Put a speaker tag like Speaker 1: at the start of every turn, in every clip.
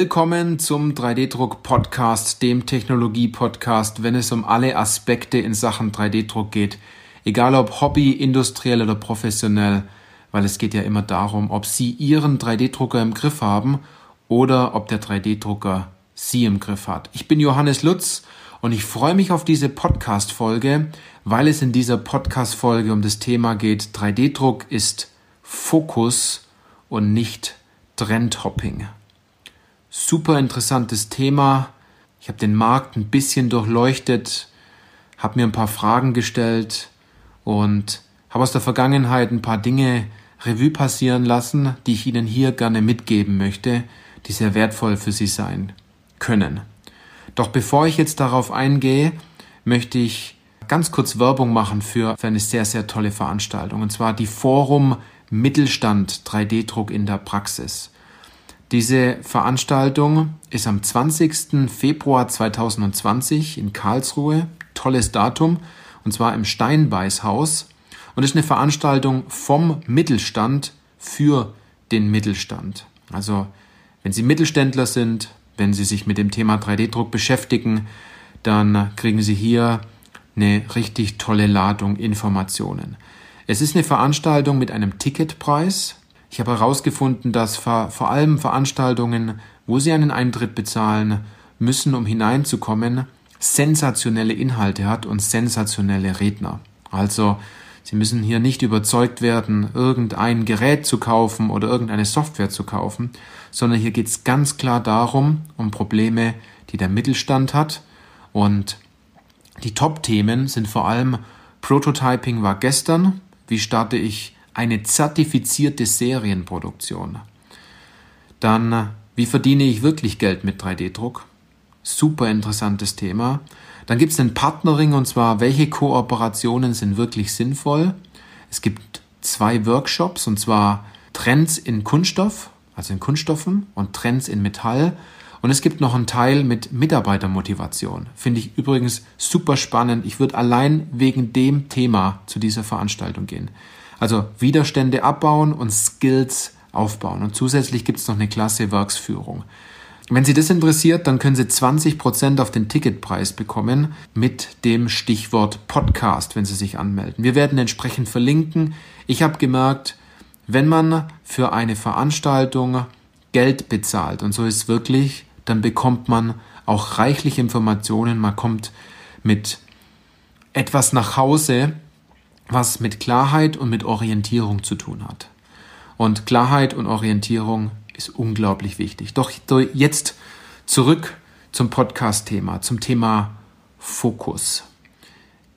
Speaker 1: Willkommen zum 3D-Druck-Podcast, dem Technologie-Podcast, wenn es um alle Aspekte in Sachen 3D-Druck geht. Egal ob Hobby, industriell oder professionell, weil es geht ja immer darum, ob Sie Ihren 3D-Drucker im Griff haben oder ob der 3D-Drucker Sie im Griff hat. Ich bin Johannes Lutz und ich freue mich auf diese Podcast-Folge, weil es in dieser Podcast-Folge um das Thema geht, 3D-Druck ist Fokus und nicht Trendhopping. Super interessantes Thema. Ich habe den Markt ein bisschen durchleuchtet, habe mir ein paar Fragen gestellt und habe aus der Vergangenheit ein paar Dinge Revue passieren lassen, die ich Ihnen hier gerne mitgeben möchte, die sehr wertvoll für Sie sein können. Doch bevor ich jetzt darauf eingehe, möchte ich ganz kurz Werbung machen für, eine sehr, sehr tolle Veranstaltung, und zwar die Forum Mittelstand 3D-Druck in der Praxis. Diese Veranstaltung ist am 20. Februar 2020 in Karlsruhe. Tolles Datum. Und zwar im Steinbeißhaus. Und ist eine Veranstaltung vom Mittelstand für den Mittelstand. Also, wenn Sie Mittelständler sind, wenn Sie sich mit dem Thema 3D-Druck beschäftigen, dann kriegen Sie hier eine richtig tolle Ladung Informationen. Es ist eine Veranstaltung mit einem Ticketpreis ich habe herausgefunden, dass vor allem Veranstaltungen, wo Sie einen Eintritt bezahlen müssen, um hineinzukommen, sensationelle Inhalte hat und sensationelle Redner. Also Sie müssen hier nicht überzeugt werden, irgendein Gerät zu kaufen oder irgendeine Software zu kaufen, sondern hier geht es ganz klar darum, um Probleme, die der Mittelstand hat. Und die Top-Themen sind vor allem Prototyping war gestern, wie starte ich eine zertifizierte Serienproduktion. Dann, wie verdiene ich wirklich Geld mit 3D-Druck? Super interessantes Thema. Dann gibt es den Partnering und zwar, welche Kooperationen sind wirklich sinnvoll? Es gibt zwei Workshops und zwar Trends in Kunststoff, also in Kunststoffen und Trends in Metall. Und es gibt noch einen Teil mit Mitarbeitermotivation. Finde ich übrigens super spannend. Ich würde allein wegen dem Thema zu dieser Veranstaltung gehen. Also Widerstände abbauen und Skills aufbauen. Und zusätzlich gibt es noch eine Klasse Werksführung. Wenn Sie das interessiert, dann können Sie 20% auf den Ticketpreis bekommen mit dem Stichwort Podcast, wenn Sie sich anmelden. Wir werden entsprechend verlinken. Ich habe gemerkt, wenn man für eine Veranstaltung Geld bezahlt, und so ist wirklich, dann bekommt man auch reichlich Informationen. Man kommt mit etwas nach Hause, was mit Klarheit und mit Orientierung zu tun hat. Und Klarheit und Orientierung ist unglaublich wichtig. Doch jetzt zurück zum Podcast-Thema, zum Thema Fokus.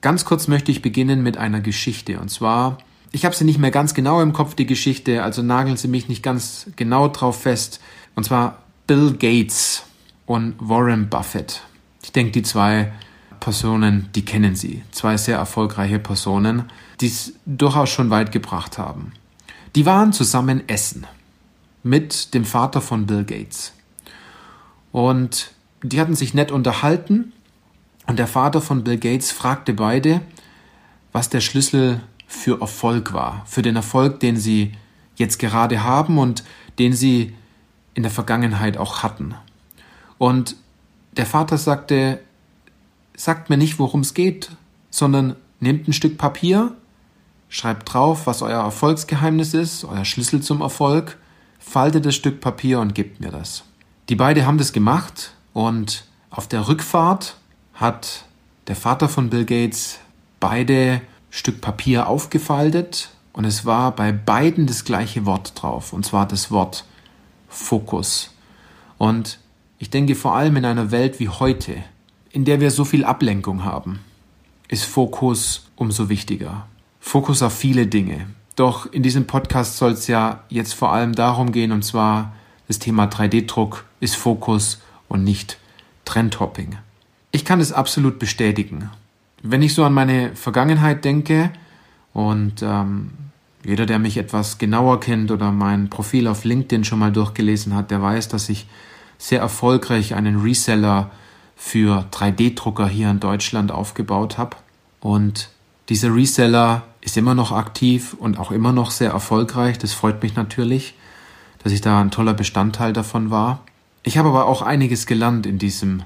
Speaker 1: Ganz kurz möchte ich beginnen mit einer Geschichte. Und zwar, ich habe sie nicht mehr ganz genau im Kopf, die Geschichte, also nageln Sie mich nicht ganz genau drauf fest. Und zwar Bill Gates und Warren Buffett. Ich denke, die zwei Personen, die kennen Sie. Zwei sehr erfolgreiche Personen, die es durchaus schon weit gebracht haben. Die waren zusammen essen mit dem Vater von Bill Gates. Und die hatten sich nett unterhalten und der Vater von Bill Gates fragte beide, was der Schlüssel für Erfolg war, für den Erfolg, den sie jetzt gerade haben und den sie in der Vergangenheit auch hatten. Und der Vater sagte, sagt mir nicht, worum es geht, sondern nehmt ein Stück Papier, schreibt drauf, was euer Erfolgsgeheimnis ist, euer Schlüssel zum Erfolg, faltet das Stück Papier und gebt mir das. Die beiden haben das gemacht und auf der Rückfahrt hat der Vater von Bill Gates beide Stück Papier aufgefaltet und es war bei beiden das gleiche Wort drauf, und zwar das Wort Fokus. Und ich denke vor allem in einer Welt wie heute, in der wir so viel Ablenkung haben, ist Fokus umso wichtiger. Fokus auf viele Dinge. Doch in diesem Podcast soll es ja jetzt vor allem darum gehen, und zwar das Thema 3D-Druck ist Fokus und nicht Trendhopping. Ich kann es absolut bestätigen. Wenn ich so an meine Vergangenheit denke und ähm, jeder, der mich etwas genauer kennt oder mein Profil auf LinkedIn schon mal durchgelesen hat, der weiß, dass ich sehr erfolgreich einen Reseller für 3D-Drucker hier in Deutschland aufgebaut habe. Und dieser Reseller ist immer noch aktiv und auch immer noch sehr erfolgreich. Das freut mich natürlich, dass ich da ein toller Bestandteil davon war. Ich habe aber auch einiges gelernt in diesem,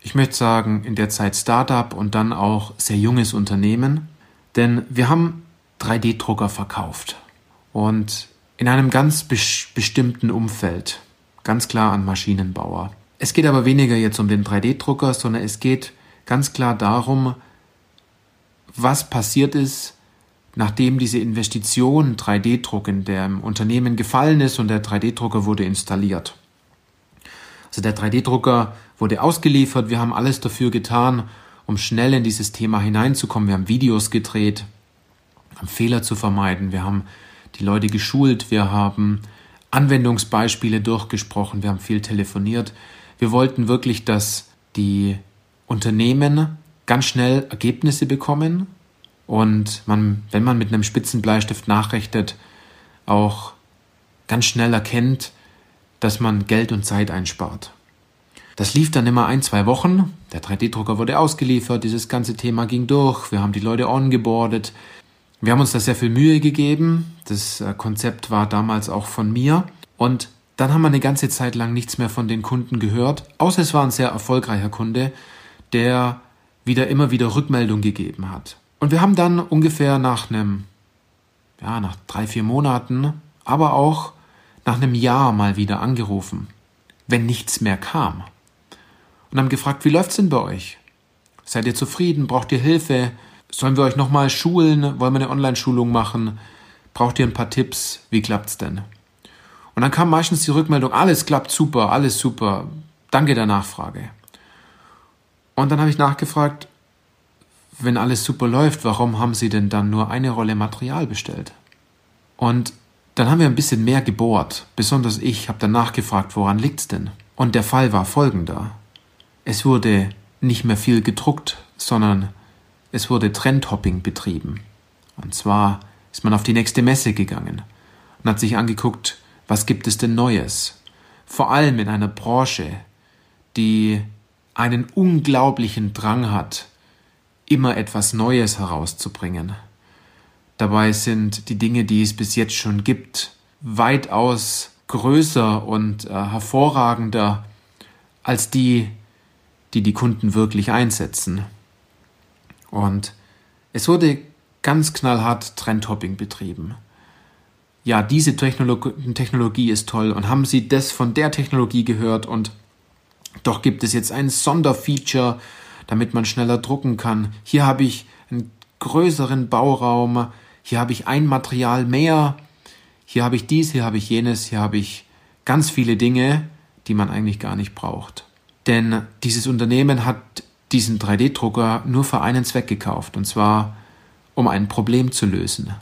Speaker 1: ich möchte sagen, in der Zeit Startup und dann auch sehr junges Unternehmen, denn wir haben 3D-Drucker verkauft und in einem ganz bestimmten Umfeld, ganz klar an Maschinenbauer. Es geht aber weniger jetzt um den 3D-Drucker, sondern es geht ganz klar darum, was passiert ist, nachdem diese Investition 3D-Druck in dem Unternehmen gefallen ist und der 3D-Drucker wurde installiert. Also der 3D-Drucker wurde ausgeliefert, wir haben alles dafür getan, um schnell in dieses Thema hineinzukommen. Wir haben Videos gedreht, um Fehler zu vermeiden, wir haben die Leute geschult, wir haben Anwendungsbeispiele durchgesprochen, wir haben viel telefoniert. Wir wollten wirklich, dass die Unternehmen ganz schnell Ergebnisse bekommen und man, wenn man mit einem spitzen Bleistift nachrechnet, auch ganz schnell erkennt, dass man Geld und Zeit einspart. Das lief dann immer ein, zwei Wochen. Der 3D-Drucker wurde ausgeliefert, dieses ganze Thema ging durch, wir haben die Leute ongeboardet. Wir haben uns da sehr viel Mühe gegeben. Das äh, Konzept war damals auch von mir. Und dann haben wir eine ganze Zeit lang nichts mehr von den Kunden gehört, außer es war ein sehr erfolgreicher Kunde, der wieder immer wieder Rückmeldung gegeben hat. Und wir haben dann ungefähr nach einem, ja, nach drei, vier Monaten, aber auch nach einem Jahr mal wieder angerufen, wenn nichts mehr kam. Und haben gefragt, wie läuft's denn bei euch? Seid ihr zufrieden? Braucht ihr Hilfe? Sollen wir euch nochmal schulen? Wollen wir eine Online-Schulung machen? Braucht ihr ein paar Tipps? Wie klappt's denn? Und dann kam meistens die Rückmeldung, alles klappt super, alles super, danke der Nachfrage. Und dann habe ich nachgefragt, wenn alles super läuft, warum haben Sie denn dann nur eine Rolle Material bestellt? Und dann haben wir ein bisschen mehr gebohrt. Besonders ich habe dann nachgefragt, woran liegt's denn? Und der Fall war folgender. Es wurde nicht mehr viel gedruckt, sondern es wurde Trendhopping betrieben. Und zwar ist man auf die nächste Messe gegangen und hat sich angeguckt, was gibt es denn Neues? Vor allem in einer Branche, die einen unglaublichen Drang hat, immer etwas Neues herauszubringen. Dabei sind die Dinge, die es bis jetzt schon gibt, weitaus größer und äh, hervorragender als die, die die Kunden wirklich einsetzen. Und es wurde ganz knallhart Trendhopping betrieben. Ja, diese Technologie, Technologie ist toll und haben Sie das von der Technologie gehört und doch gibt es jetzt ein Sonderfeature, damit man schneller drucken kann. Hier habe ich einen größeren Bauraum, hier habe ich ein Material mehr, hier habe ich dies, hier habe ich jenes, hier habe ich ganz viele Dinge, die man eigentlich gar nicht braucht. Denn dieses Unternehmen hat diesen 3D-Drucker nur für einen Zweck gekauft, und zwar um ein Problem zu lösen.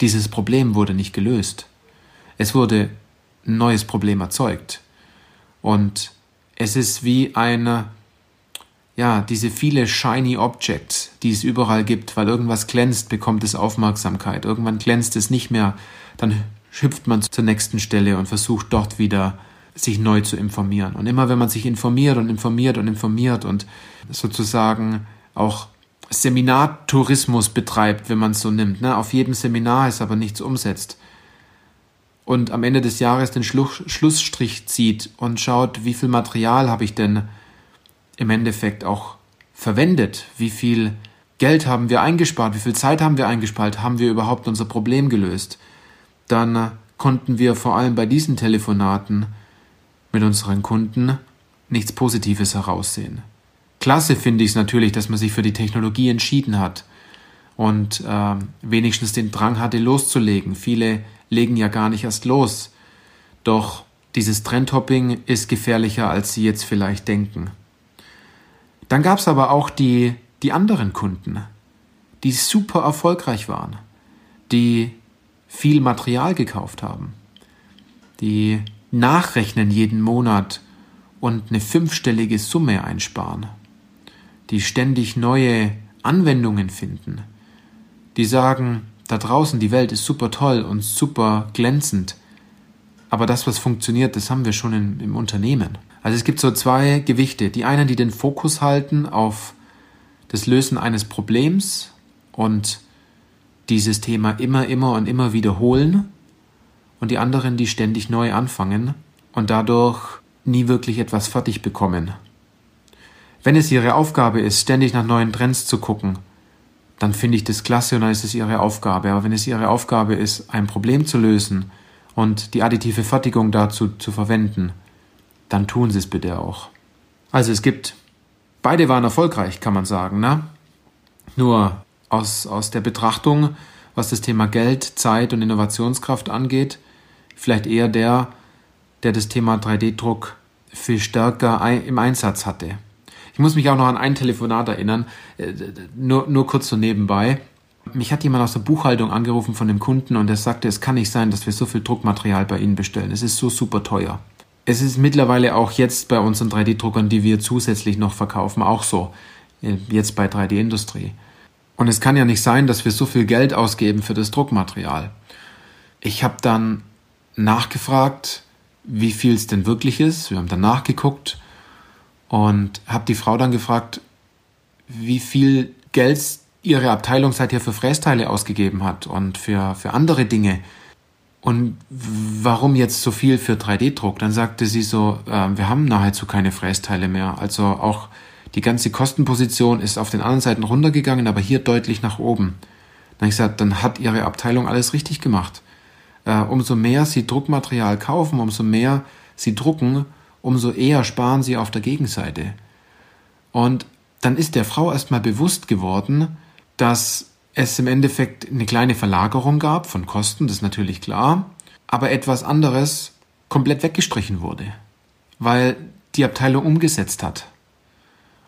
Speaker 1: Dieses Problem wurde nicht gelöst. Es wurde ein neues Problem erzeugt. Und es ist wie eine, ja, diese viele shiny Objects, die es überall gibt, weil irgendwas glänzt, bekommt es Aufmerksamkeit. Irgendwann glänzt es nicht mehr, dann hüpft man zur nächsten Stelle und versucht dort wieder sich neu zu informieren. Und immer wenn man sich informiert und informiert und informiert und sozusagen auch Seminartourismus betreibt, wenn man es so nimmt, ne? auf jedem Seminar ist aber nichts umsetzt, und am Ende des Jahres den Schluss, Schlussstrich zieht und schaut, wie viel Material habe ich denn im Endeffekt auch verwendet, wie viel Geld haben wir eingespart, wie viel Zeit haben wir eingespart, haben wir überhaupt unser Problem gelöst, dann konnten wir vor allem bei diesen Telefonaten mit unseren Kunden nichts Positives heraussehen. Klasse finde ich es natürlich, dass man sich für die Technologie entschieden hat und äh, wenigstens den Drang hatte, loszulegen. Viele legen ja gar nicht erst los. Doch dieses Trendhopping ist gefährlicher, als Sie jetzt vielleicht denken. Dann gab es aber auch die, die anderen Kunden, die super erfolgreich waren, die viel Material gekauft haben, die nachrechnen jeden Monat und eine fünfstellige Summe einsparen, die ständig neue Anwendungen finden, die sagen, da draußen, die Welt ist super toll und super glänzend. Aber das, was funktioniert, das haben wir schon in, im Unternehmen. Also es gibt so zwei Gewichte. Die einen, die den Fokus halten auf das Lösen eines Problems und dieses Thema immer, immer und immer wiederholen. Und die anderen, die ständig neu anfangen und dadurch nie wirklich etwas fertig bekommen. Wenn es ihre Aufgabe ist, ständig nach neuen Trends zu gucken, dann finde ich das klasse und dann ist es ihre Aufgabe. Aber wenn es ihre Aufgabe ist, ein Problem zu lösen und die additive Fertigung dazu zu verwenden, dann tun sie es bitte auch. Also es gibt, beide waren erfolgreich, kann man sagen. Ne? Nur aus, aus der Betrachtung, was das Thema Geld, Zeit und Innovationskraft angeht, vielleicht eher der, der das Thema 3D-Druck viel stärker im Einsatz hatte. Ich muss mich auch noch an ein Telefonat erinnern, äh, nur, nur kurz so nebenbei. Mich hat jemand aus der Buchhaltung angerufen von dem Kunden und er sagte, es kann nicht sein, dass wir so viel Druckmaterial bei Ihnen bestellen. Es ist so super teuer. Es ist mittlerweile auch jetzt bei unseren 3D-Druckern, die wir zusätzlich noch verkaufen, auch so. Äh, jetzt bei 3D-Industrie. Und es kann ja nicht sein, dass wir so viel Geld ausgeben für das Druckmaterial. Ich habe dann nachgefragt, wie viel es denn wirklich ist. Wir haben dann nachgeguckt und habe die Frau dann gefragt, wie viel Geld ihre Abteilung seither für Frästeile ausgegeben hat und für, für andere Dinge. Und warum jetzt so viel für 3D-Druck? Dann sagte sie so, äh, wir haben nahezu keine Frästeile mehr. Also auch die ganze Kostenposition ist auf den anderen Seiten runtergegangen, aber hier deutlich nach oben. Dann ich gesagt, dann hat ihre Abteilung alles richtig gemacht. Äh, umso mehr sie Druckmaterial kaufen, umso mehr sie drucken, umso eher sparen sie auf der Gegenseite. Und dann ist der Frau erstmal bewusst geworden, dass es im Endeffekt eine kleine Verlagerung gab von Kosten, das ist natürlich klar, aber etwas anderes komplett weggestrichen wurde, weil die Abteilung umgesetzt hat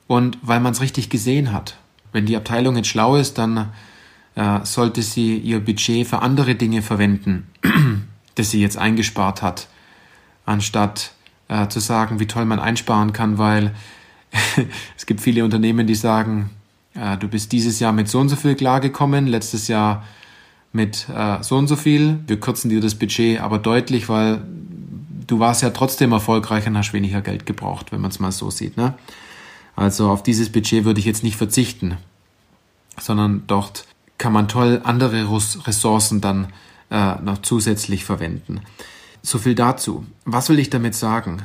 Speaker 1: und weil man es richtig gesehen hat. Wenn die Abteilung jetzt schlau ist, dann äh, sollte sie ihr Budget für andere Dinge verwenden, das sie jetzt eingespart hat, anstatt äh, zu sagen, wie toll man einsparen kann, weil es gibt viele Unternehmen, die sagen, äh, du bist dieses Jahr mit so und so viel klargekommen, letztes Jahr mit äh, so und so viel. Wir kürzen dir das Budget aber deutlich, weil du warst ja trotzdem erfolgreich und hast weniger Geld gebraucht, wenn man es mal so sieht. Ne? Also auf dieses Budget würde ich jetzt nicht verzichten, sondern dort kann man toll andere Ressourcen dann äh, noch zusätzlich verwenden. So viel dazu. Was will ich damit sagen?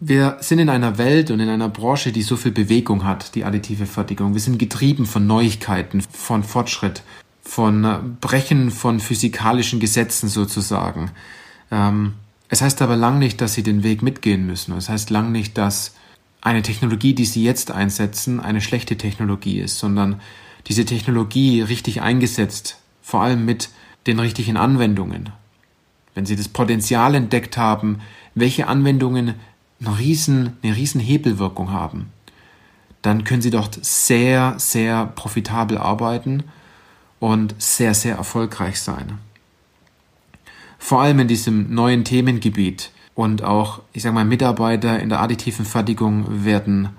Speaker 1: Wir sind in einer Welt und in einer Branche, die so viel Bewegung hat, die additive Fertigung. Wir sind getrieben von Neuigkeiten, von Fortschritt, von äh, Brechen von physikalischen Gesetzen sozusagen. Ähm, es heißt aber lang nicht, dass sie den Weg mitgehen müssen. Es heißt lang nicht, dass eine Technologie, die sie jetzt einsetzen, eine schlechte Technologie ist, sondern diese Technologie richtig eingesetzt, vor allem mit den richtigen Anwendungen, wenn Sie das Potenzial entdeckt haben, welche Anwendungen eine riesen, eine riesen Hebelwirkung haben, dann können Sie dort sehr, sehr profitabel arbeiten und sehr, sehr erfolgreich sein. Vor allem in diesem neuen Themengebiet und auch, ich sage mal, Mitarbeiter in der additiven Fertigung werden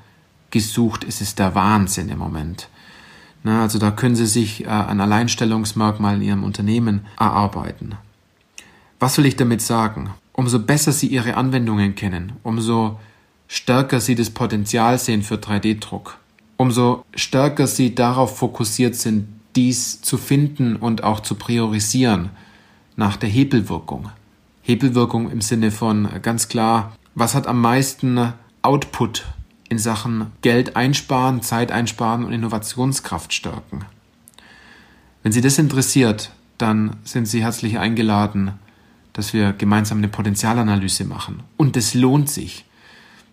Speaker 1: gesucht. Es ist der Wahnsinn im Moment. Na, also da können Sie sich äh, ein Alleinstellungsmerkmal in Ihrem Unternehmen erarbeiten. Was will ich damit sagen? Umso besser Sie Ihre Anwendungen kennen, umso stärker Sie das Potenzial sehen für 3D-Druck, umso stärker Sie darauf fokussiert sind, dies zu finden und auch zu priorisieren nach der Hebelwirkung. Hebelwirkung im Sinne von ganz klar, was hat am meisten Output in Sachen Geld einsparen, Zeit einsparen und Innovationskraft stärken. Wenn Sie das interessiert, dann sind Sie herzlich eingeladen, dass wir gemeinsam eine Potenzialanalyse machen. Und das lohnt sich.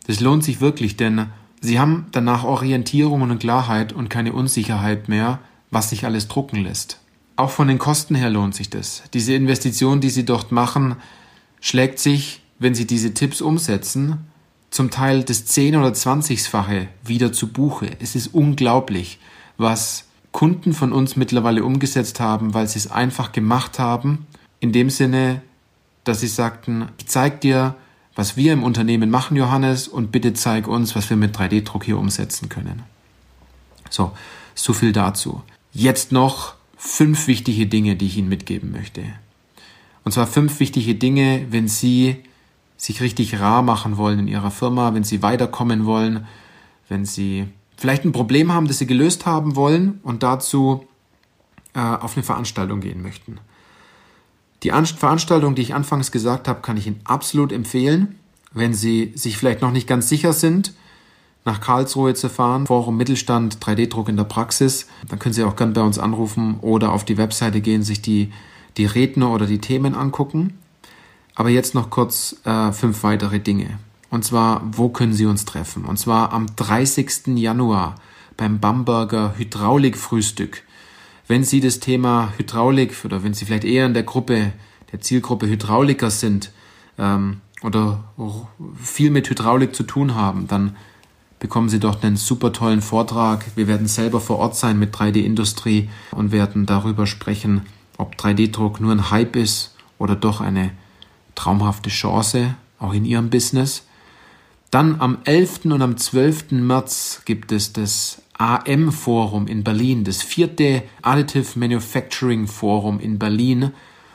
Speaker 1: Das lohnt sich wirklich, denn Sie haben danach Orientierung und Klarheit und keine Unsicherheit mehr, was sich alles drucken lässt. Auch von den Kosten her lohnt sich das. Diese Investition, die Sie dort machen, schlägt sich, wenn Sie diese Tipps umsetzen, zum Teil das 10 oder 20-fache wieder zu Buche. Es ist unglaublich, was Kunden von uns mittlerweile umgesetzt haben, weil sie es einfach gemacht haben, in dem Sinne, dass sie sagten, ich zeig dir, was wir im Unternehmen machen, Johannes, und bitte zeig uns, was wir mit 3D-Druck hier umsetzen können. So, so viel dazu. Jetzt noch fünf wichtige Dinge, die ich Ihnen mitgeben möchte. Und zwar fünf wichtige Dinge, wenn Sie sich richtig rar machen wollen in Ihrer Firma, wenn Sie weiterkommen wollen, wenn Sie vielleicht ein Problem haben, das Sie gelöst haben wollen und dazu äh, auf eine Veranstaltung gehen möchten. Die An Veranstaltung, die ich anfangs gesagt habe, kann ich Ihnen absolut empfehlen. Wenn Sie sich vielleicht noch nicht ganz sicher sind, nach Karlsruhe zu fahren, Forum Mittelstand 3D-Druck in der Praxis, dann können Sie auch gern bei uns anrufen oder auf die Webseite gehen, sich die, die Redner oder die Themen angucken. Aber jetzt noch kurz äh, fünf weitere Dinge. Und zwar, wo können Sie uns treffen? Und zwar am 30. Januar beim Bamberger Hydraulikfrühstück. Wenn Sie das Thema Hydraulik oder wenn Sie vielleicht eher in der Gruppe, der Zielgruppe Hydrauliker sind ähm, oder viel mit Hydraulik zu tun haben, dann bekommen Sie dort einen super tollen Vortrag. Wir werden selber vor Ort sein mit 3D-Industrie und werden darüber sprechen, ob 3D-Druck nur ein Hype ist oder doch eine traumhafte Chance, auch in Ihrem Business. Dann am 11. und am 12. März gibt es das AM-Forum in Berlin, das vierte Additive Manufacturing Forum in Berlin.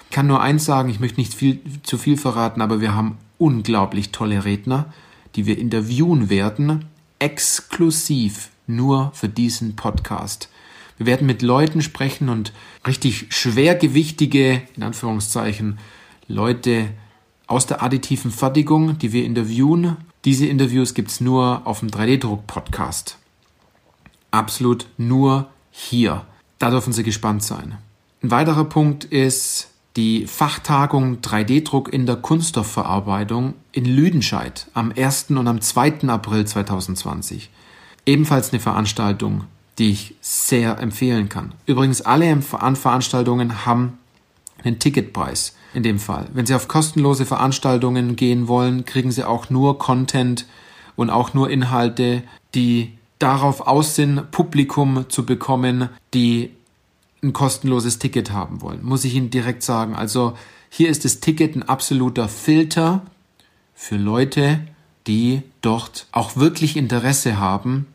Speaker 1: Ich kann nur eins sagen, ich möchte nicht viel, zu viel verraten, aber wir haben unglaublich tolle Redner, die wir interviewen werden exklusiv nur für diesen Podcast. Wir werden mit Leuten sprechen und richtig schwergewichtige, in Anführungszeichen, Leute aus der additiven Fertigung, die wir interviewen. Diese Interviews gibt es nur auf dem 3D-Druck-Podcast. Absolut nur hier. Da dürfen Sie gespannt sein. Ein weiterer Punkt ist die Fachtagung 3D-Druck in der Kunststoffverarbeitung in Lüdenscheid am 1. und am 2. April 2020. Ebenfalls eine Veranstaltung, die ich sehr empfehlen kann. Übrigens, alle Veranstaltungen haben einen Ticketpreis in dem Fall. Wenn Sie auf kostenlose Veranstaltungen gehen wollen, kriegen Sie auch nur Content und auch nur Inhalte, die darauf aus sind, Publikum zu bekommen, die ein kostenloses Ticket haben wollen, muss ich Ihnen direkt sagen. Also hier ist das Ticket ein absoluter Filter für Leute, die dort auch wirklich Interesse haben,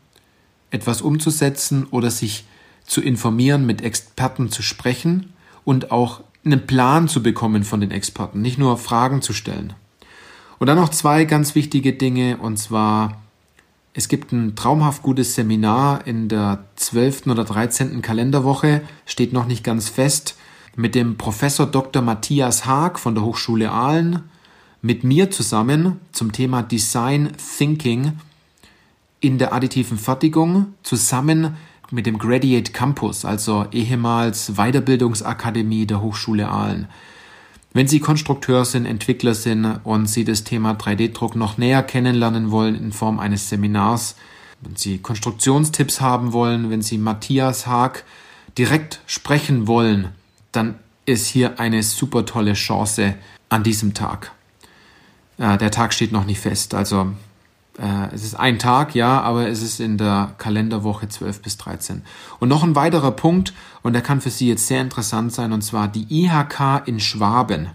Speaker 1: etwas umzusetzen oder sich zu informieren, mit Experten zu sprechen und auch einen Plan zu bekommen von den Experten, nicht nur Fragen zu stellen. Und dann noch zwei ganz wichtige Dinge, und zwar es gibt ein traumhaft gutes Seminar in der 12. oder 13. Kalenderwoche, steht noch nicht ganz fest, mit dem Professor Dr. Matthias Haag von der Hochschule Aalen, mit mir zusammen zum Thema Design Thinking in der additiven Fertigung, zusammen mit dem Gradiate Campus, also ehemals Weiterbildungsakademie der Hochschule Aalen. Wenn Sie Konstrukteur sind, Entwickler sind und Sie das Thema 3D-Druck noch näher kennenlernen wollen in Form eines Seminars, wenn Sie Konstruktionstipps haben wollen, wenn Sie Matthias Haag direkt sprechen wollen, dann ist hier eine super tolle Chance an diesem Tag. Äh, der Tag steht noch nicht fest, also es ist ein Tag, ja, aber es ist in der Kalenderwoche 12 bis 13. Und noch ein weiterer Punkt, und der kann für Sie jetzt sehr interessant sein, und zwar die IHK in Schwaben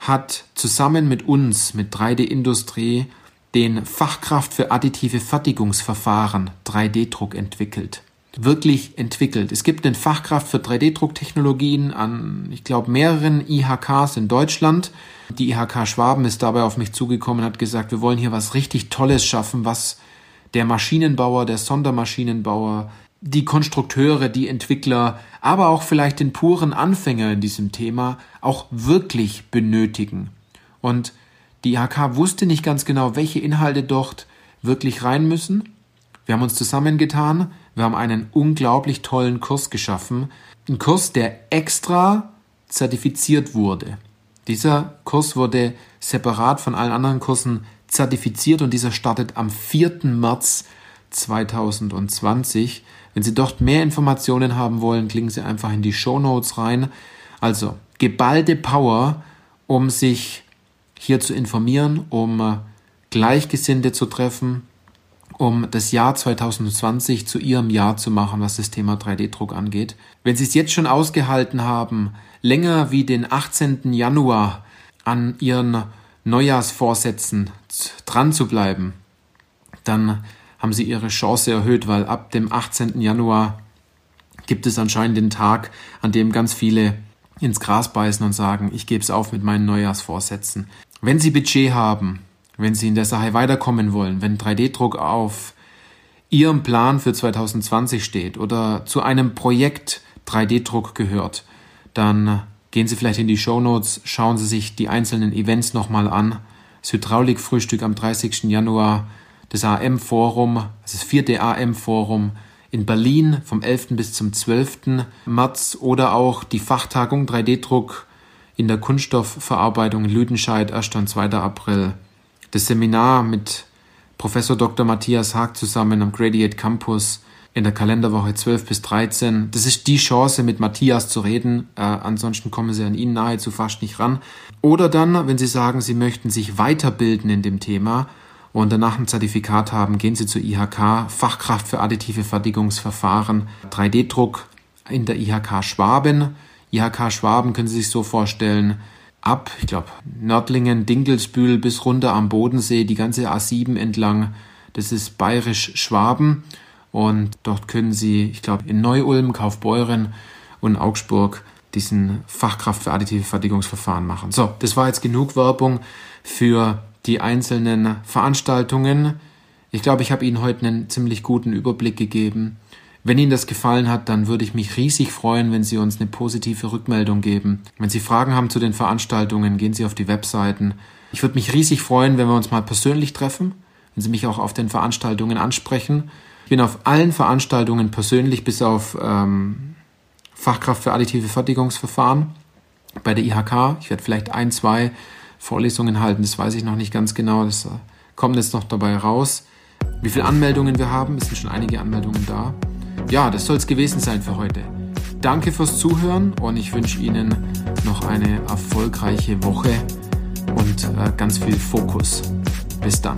Speaker 1: hat zusammen mit uns, mit 3D Industrie, den Fachkraft für additive Fertigungsverfahren 3D-Druck entwickelt wirklich entwickelt. Es gibt eine Fachkraft für 3D-Drucktechnologien an, ich glaube, mehreren IHKs in Deutschland. Die IHK Schwaben ist dabei auf mich zugekommen und hat gesagt, wir wollen hier was richtig Tolles schaffen, was der Maschinenbauer, der Sondermaschinenbauer, die Konstrukteure, die Entwickler, aber auch vielleicht den puren Anfänger in diesem Thema auch wirklich benötigen. Und die IHK wusste nicht ganz genau, welche Inhalte dort wirklich rein müssen. Wir haben uns zusammengetan, wir haben einen unglaublich tollen Kurs geschaffen. Ein Kurs, der extra zertifiziert wurde. Dieser Kurs wurde separat von allen anderen Kursen zertifiziert und dieser startet am 4. März 2020. Wenn Sie dort mehr Informationen haben wollen, klicken Sie einfach in die Show Notes rein. Also geballte Power, um sich hier zu informieren, um Gleichgesinnte zu treffen, um das Jahr 2020 zu Ihrem Jahr zu machen, was das Thema 3D-Druck angeht. Wenn Sie es jetzt schon ausgehalten haben, länger wie den 18. Januar an Ihren Neujahrsvorsätzen dran zu bleiben, dann haben Sie Ihre Chance erhöht, weil ab dem 18. Januar gibt es anscheinend den Tag, an dem ganz viele ins Gras beißen und sagen, ich gebe es auf mit meinen Neujahrsvorsätzen. Wenn Sie Budget haben, wenn Sie in der Sache weiterkommen wollen, wenn 3D-Druck auf Ihrem Plan für 2020 steht oder zu einem Projekt 3D-Druck gehört, dann gehen Sie vielleicht in die Show Notes, schauen Sie sich die einzelnen Events nochmal an das Hydraulikfrühstück am 30. Januar, das AM-Forum, das vierte AM-Forum in Berlin vom 11. bis zum 12. März oder auch die Fachtagung 3D-Druck in der Kunststoffverarbeitung in Lüdenscheid 1. und 2. April. Das Seminar mit Professor Dr. Matthias Haag zusammen am Gradiate Campus in der Kalenderwoche 12 bis 13. Das ist die Chance, mit Matthias zu reden. Äh, ansonsten kommen Sie an ihn nahezu fast nicht ran. Oder dann, wenn Sie sagen, Sie möchten sich weiterbilden in dem Thema und danach ein Zertifikat haben, gehen Sie zur IHK, Fachkraft für additive Fertigungsverfahren, 3D-Druck in der IHK Schwaben. IHK Schwaben können Sie sich so vorstellen, ab, ich glaube, Nördlingen, Dinkelsbühl bis runter am Bodensee, die ganze A7 entlang. Das ist bayerisch Schwaben. Und dort können Sie, ich glaube, in Neu-Ulm, Kaufbeuren und Augsburg diesen Fachkraft für additive Fertigungsverfahren machen. So, das war jetzt genug Werbung für die einzelnen Veranstaltungen. Ich glaube, ich habe Ihnen heute einen ziemlich guten Überblick gegeben. Wenn Ihnen das gefallen hat, dann würde ich mich riesig freuen, wenn Sie uns eine positive Rückmeldung geben. Wenn Sie Fragen haben zu den Veranstaltungen, gehen Sie auf die Webseiten. Ich würde mich riesig freuen, wenn wir uns mal persönlich treffen, wenn Sie mich auch auf den Veranstaltungen ansprechen. Ich bin auf allen Veranstaltungen persönlich bis auf ähm, Fachkraft für additive Fertigungsverfahren bei der IHK. Ich werde vielleicht ein, zwei Vorlesungen halten, das weiß ich noch nicht ganz genau. Das äh, kommt jetzt noch dabei raus. Wie viele Anmeldungen wir haben, es sind schon einige Anmeldungen da. Ja, das soll es gewesen sein für heute. Danke fürs Zuhören und ich wünsche Ihnen noch eine erfolgreiche Woche und äh, ganz viel Fokus. Bis dann.